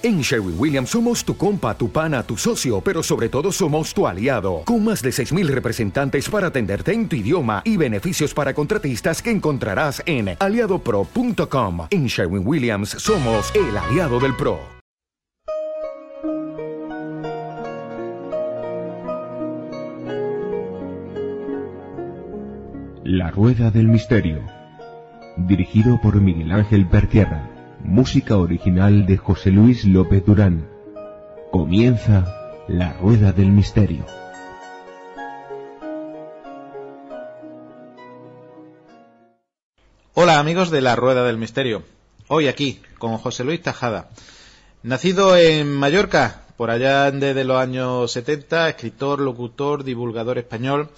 En Sherwin Williams somos tu compa, tu pana, tu socio, pero sobre todo somos tu aliado, con más de 6.000 representantes para atenderte en tu idioma y beneficios para contratistas que encontrarás en aliadopro.com. En Sherwin Williams somos el aliado del PRO. La Rueda del Misterio, dirigido por Miguel Ángel Pertierra. Música original de José Luis López Durán. Comienza La Rueda del Misterio. Hola amigos de La Rueda del Misterio. Hoy aquí con José Luis Tajada. Nacido en Mallorca, por allá desde los años 70, escritor, locutor, divulgador español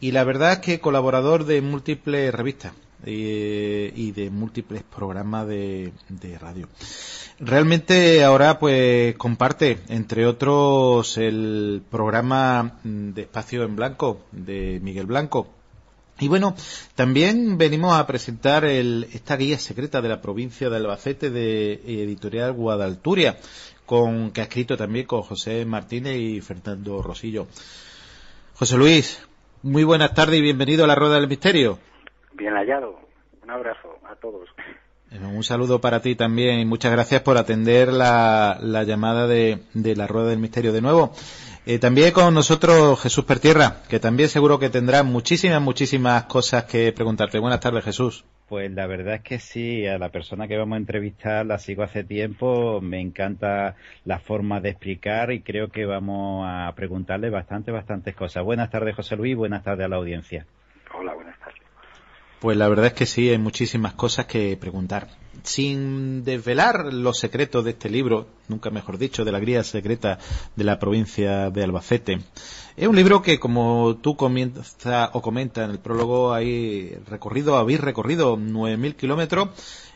y la verdad es que colaborador de múltiples revistas y, de múltiples programas de, radio. Realmente ahora pues comparte, entre otros, el programa de Espacio en Blanco de Miguel Blanco. Y bueno, también venimos a presentar esta guía secreta de la provincia de Albacete de Editorial Guadalturia, con, que ha escrito también con José Martínez y Fernando Rosillo. José Luis, muy buenas tardes y bienvenido a la Rueda del Misterio. Bien hallado. Un abrazo a todos. Un saludo para ti también y muchas gracias por atender la, llamada de, la Rueda del Misterio de nuevo. Eh, también con nosotros Jesús Pertierra, que también seguro que tendrá muchísimas, muchísimas cosas que preguntarte. Buenas tardes, Jesús. Pues la verdad es que sí, a la persona que vamos a entrevistar la sigo hace tiempo, me encanta la forma de explicar y creo que vamos a preguntarle bastante, bastantes cosas. Buenas tardes, José Luis, buenas tardes a la audiencia. Pues la verdad es que sí, hay muchísimas cosas que preguntar. Sin desvelar los secretos de este libro, nunca mejor dicho, de la guía secreta de la provincia de Albacete. Es un libro que, como tú comienza o comenta en el prólogo, hay recorrido, habéis recorrido 9.000 kilómetros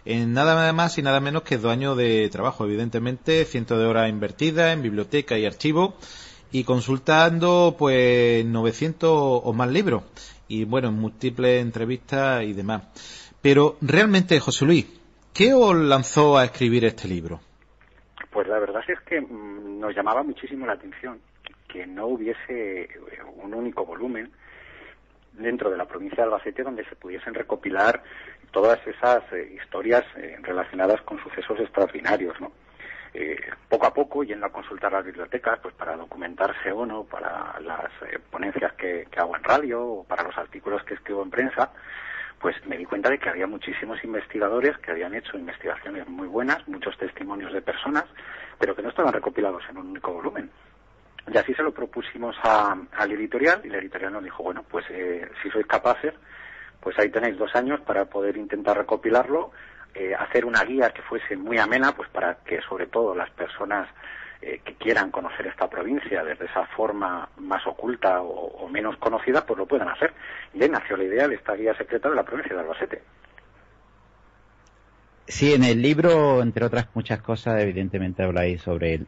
en nada más y nada menos que dos años de trabajo, evidentemente, cientos de horas invertidas en biblioteca y archivo y consultando pues 900 o más libros y bueno, en múltiples entrevistas y demás. Pero realmente, José Luis, ¿qué os lanzó a escribir este libro? Pues la verdad es que mm, nos llamaba muchísimo la atención que no hubiese un único volumen dentro de la provincia de Albacete donde se pudiesen recopilar todas esas eh, historias eh, relacionadas con sucesos extraordinarios, ¿no? Eh, poco a poco yendo a consultar las bibliotecas pues para documentarse o no para las eh, ponencias que, hago en radio o para los artículos que escribo en prensa pues me di cuenta de que había muchísimos investigadores que habían hecho investigaciones muy buenas, muchos testimonios de personas, pero que no estaban recopilados en un único volumen. Y así se lo propusimos al editorial y la editorial nos dijo, bueno, pues eh, si sois capaces, pues ahí tenéis dos años para poder intentar recopilarlo eh, hacer una guía que fuese muy amena, pues para que sobre todo las personas eh, que quieran conocer esta provincia desde esa forma más oculta o, menos conocida, pues lo puedan hacer. Y ahí nació la idea de esta guía secreta de la provincia de Albacete. Sí, en el libro, entre otras muchas cosas, evidentemente habláis sobre el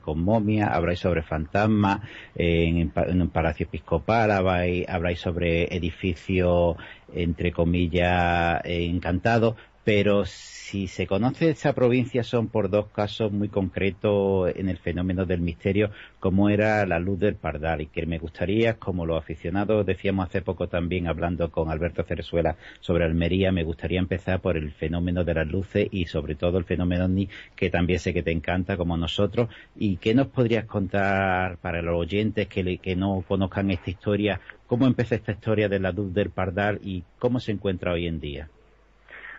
con momia, habláis sobre fantasmas, en, un palacio episcopal, habláis, habláis sobre edificios, entre comillas, encantados, pero si se conoce esa provincia son por dos casos muy concretos en el fenómeno del misterio, como era la luz del Pardal, y que me gustaría, como los aficionados decíamos hace poco también hablando con Alberto Cerezuela sobre Almería, me gustaría empezar por el fenómeno de las luces y sobre todo el fenómeno que también sé que te encanta como nosotros, y qué nos podrías contar para los oyentes que, que no conozcan esta historia, cómo empezó esta historia de la luz del Pardal y cómo se encuentra hoy en día.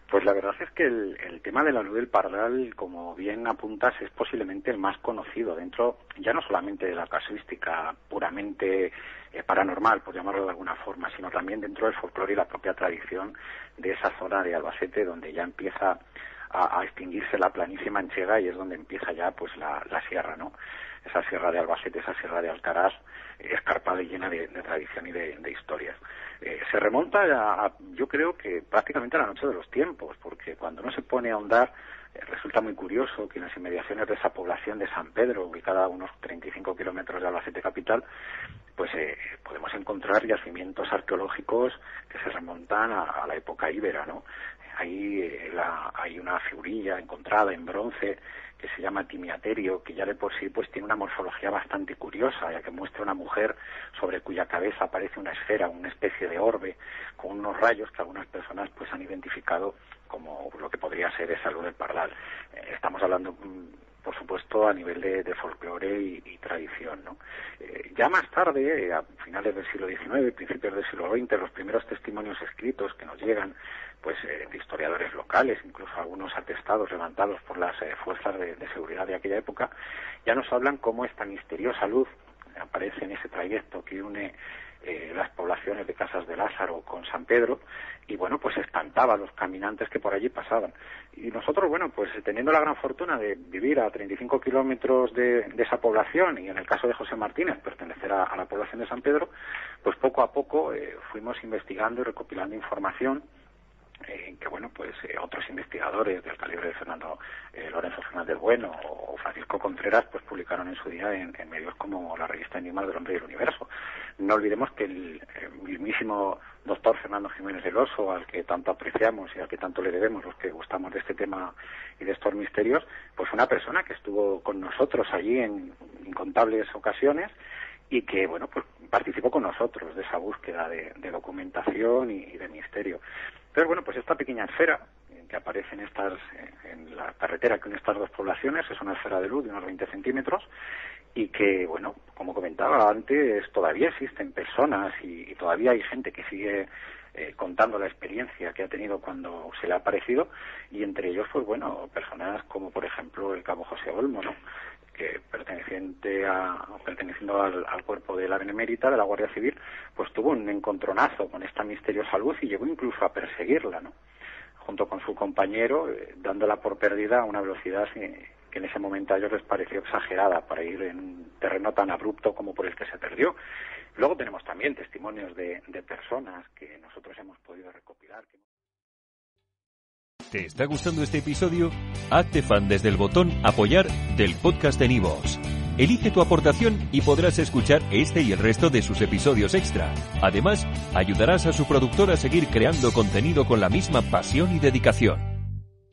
Pues la verdad es que el, tema de la luz del pardal, como bien apuntas, es posiblemente el más conocido dentro, ya no solamente de la casuística puramente eh, paranormal, por llamarlo de alguna forma, sino también dentro del folclore y la propia tradición de esa zona de Albacete, donde ya empieza a, extinguirse la planicie manchega y es donde empieza ya pues la, sierra, ¿no? Esa sierra de Albacete, esa sierra de Alcaraz, escarpada y llena de, tradición y de historias. Eh, se remonta a, yo creo que prácticamente a la noche de los tiempos, porque cuando uno se pone a ahondar, eh, resulta muy curioso que en las inmediaciones de esa población de San Pedro, ubicada a unos 35 kilómetros de Albacete capital, pues eh, podemos encontrar yacimientos arqueológicos que se remontan a, la época íbera, ¿no? Ahí hay una figurilla encontrada en bronce que se llama Timiaterio, que ya de por sí pues tiene una morfología bastante curiosa, ya que muestra una mujer sobre cuya cabeza aparece una esfera, una especie de orbe, con unos rayos que algunas personas pues han identificado como lo que podría ser esa luz del pardal. Eh, estamos hablando mm, por supuesto, a nivel de, folclore y, tradición. ¿no? Eh, ya más tarde, eh, a finales del siglo XIX, principios del siglo XX, los primeros testimonios escritos que nos llegan pues eh, de historiadores locales, incluso algunos atestados levantados por las fuerzas de, seguridad de aquella época, ya nos hablan cómo esta misteriosa luz aparece en ese trayecto que une las poblaciones de Casas de Lázaro con San Pedro y bueno, pues espantaba a los caminantes que por allí pasaban. Y nosotros, bueno, pues teniendo la gran fortuna de vivir a 35 kilómetros de, esa población y en el caso de José Martínez pertenecer a, la población de San Pedro, pues poco a poco eh, fuimos investigando y recopilando información eh, que bueno pues eh, otros investigadores del calibre de Fernando eh, Lorenzo Fernández Bueno o Francisco Contreras pues publicaron en su día en, medios como la Enigmas del Hombre y el Universo. No olvidemos que el, mismísimo doctor Fernando Jiménez del Oso, al que tanto apreciamos y al que tanto le debemos los que gustamos de este tema y de estos misterios, pues una persona que estuvo con nosotros allí en incontables ocasiones y que bueno pues participó con nosotros de esa búsqueda de, documentación y, de misterio. Pero bueno, pues esta pequeña esfera que aparece en, estas, en la carretera que une estas dos poblaciones es una esfera de luz de unos 20 centímetros y que, bueno, como comentaba antes, todavía existen personas y, todavía hay gente que sigue eh, contando la experiencia que ha tenido cuando se le ha aparecido y entre ellos, pues bueno, personas como por ejemplo el cabo José Olmo, ¿no? que perteneciente a, perteneciendo al, cuerpo de la Benemérita, de la Guardia Civil, pues tuvo un encontronazo con esta misteriosa luz y llegó incluso a perseguirla, ¿no? Junto con su compañero, eh, dándola por perdida a una velocidad que, en ese momento a ellos les pareció exagerada para ir en un terreno tan abrupto como por el que se perdió. Luego tenemos también testimonios de, personas que nosotros hemos podido recopilar. ¿Te está gustando este episodio? Hazte fan desde el botón Apoyar del podcast de Nivos. Elige tu aportación y podrás escuchar este y el resto de sus episodios extra. Además, ayudarás a su productor a seguir creando contenido con la misma pasión y dedicación.